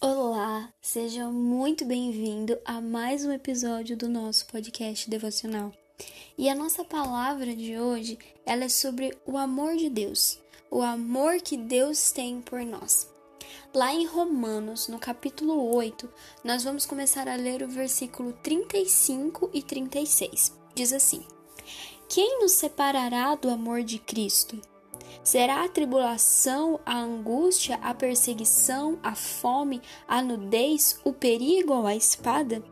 Olá, seja muito bem-vindo a mais um episódio do nosso podcast devocional. E a nossa palavra de hoje, ela é sobre o amor de Deus, o amor que Deus tem por nós. Lá em Romanos, no capítulo 8, nós vamos começar a ler o versículo 35 e 36. Diz assim: Quem nos separará do amor de Cristo? Será a tribulação, a angústia, a perseguição, a fome, a nudez, o perigo ou a espada?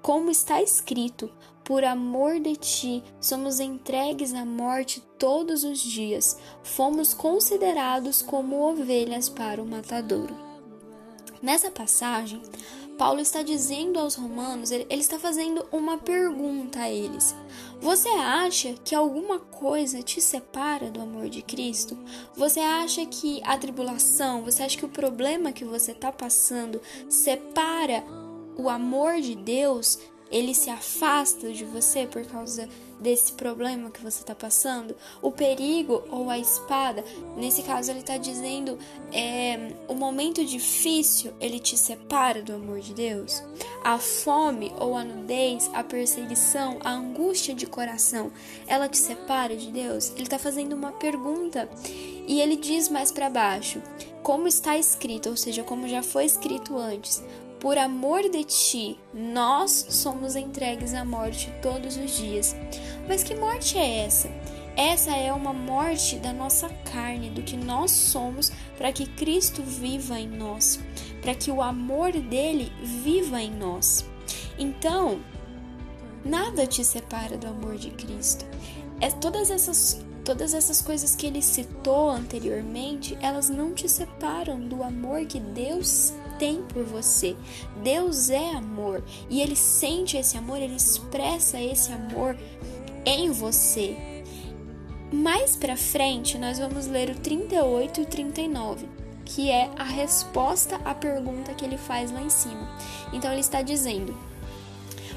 Como está escrito: Por amor de ti somos entregues à morte todos os dias, fomos considerados como ovelhas para o matadouro. Nessa passagem, Paulo está dizendo aos romanos, ele, ele, está fazendo uma pergunta a eles. Você acha que alguma coisa te separa do amor de Cristo? Você acha que a tribulação, você acha que o problema que você está passando separa o amor de Deus ele se afasta de você por causa desse problema que você está passando, o perigo ou a espada, nesse caso ele está dizendo é, o momento difícil ele te separa do amor de Deus, a fome ou a nudez, a perseguição, a angústia de coração, ela te separa de Deus. Ele está fazendo uma pergunta e ele diz mais para baixo, como está escrito, ou seja, como já foi escrito antes. Por amor de ti, nós somos entregues à morte todos os dias. Mas que morte é essa? Essa é uma morte da nossa carne, do que nós somos, para que Cristo viva em nós, para que o amor dele viva em nós. Então, nada te separa do amor de Cristo. É todas essas todas essas coisas que ele citou anteriormente, elas não te separam do amor que Deus tem por você. Deus é amor e ele sente esse amor, ele expressa esse amor em você. Mais para frente, nós vamos ler o 38 e 39, que é a resposta à pergunta que ele faz lá em cima. Então ele está dizendo: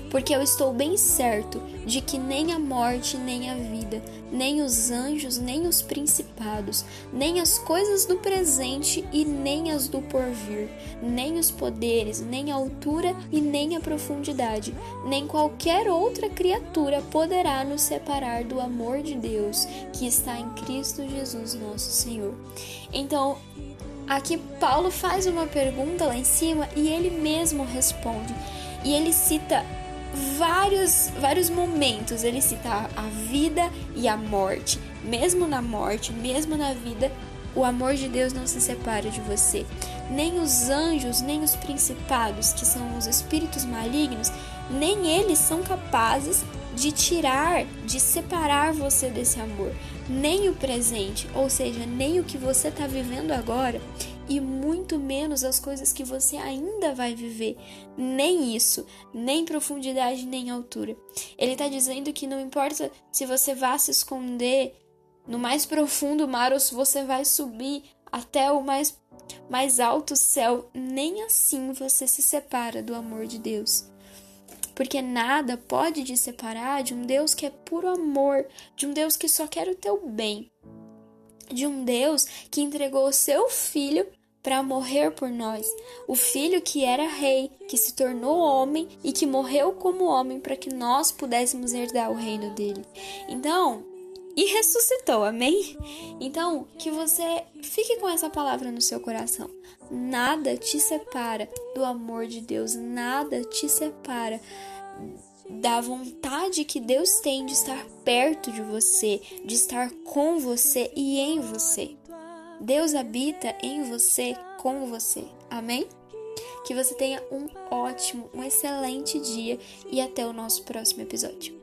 porque eu estou bem certo de que nem a morte, nem a vida, nem os anjos, nem os principados, nem as coisas do presente e nem as do porvir, nem os poderes, nem a altura e nem a profundidade, nem qualquer outra criatura poderá nos separar do amor de Deus que está em Cristo Jesus, nosso Senhor. Então, aqui Paulo faz uma pergunta lá em cima e ele mesmo responde. E ele cita vários, vários momentos. Ele cita a vida e a morte. Mesmo na morte, mesmo na vida, o amor de Deus não se separa de você. Nem os anjos, nem os principados, que são os espíritos malignos, nem eles são capazes de tirar, de separar você desse amor. Nem o presente, ou seja, nem o que você está vivendo agora, e muito menos as coisas que você ainda vai viver. Nem isso, nem profundidade, nem altura. Ele está dizendo que não importa se você vá se esconder no mais profundo mar ou se você vai subir até o mais, mais alto céu, nem assim você se separa do amor de Deus. Porque nada pode te separar de um Deus que é puro amor, de um Deus que só quer o teu bem de um Deus que entregou o seu filho para morrer por nós, o filho que era rei, que se tornou homem e que morreu como homem para que nós pudéssemos herdar o reino dele. Então, e ressuscitou, amém? Então, que você fique com essa palavra no seu coração. Nada te separa do amor de Deus, nada te separa da vontade que Deus tem de estar perto de você, de estar com você e em você. Deus habita em você, com você. Amém? Que você tenha um ótimo, um excelente dia e até o nosso próximo episódio.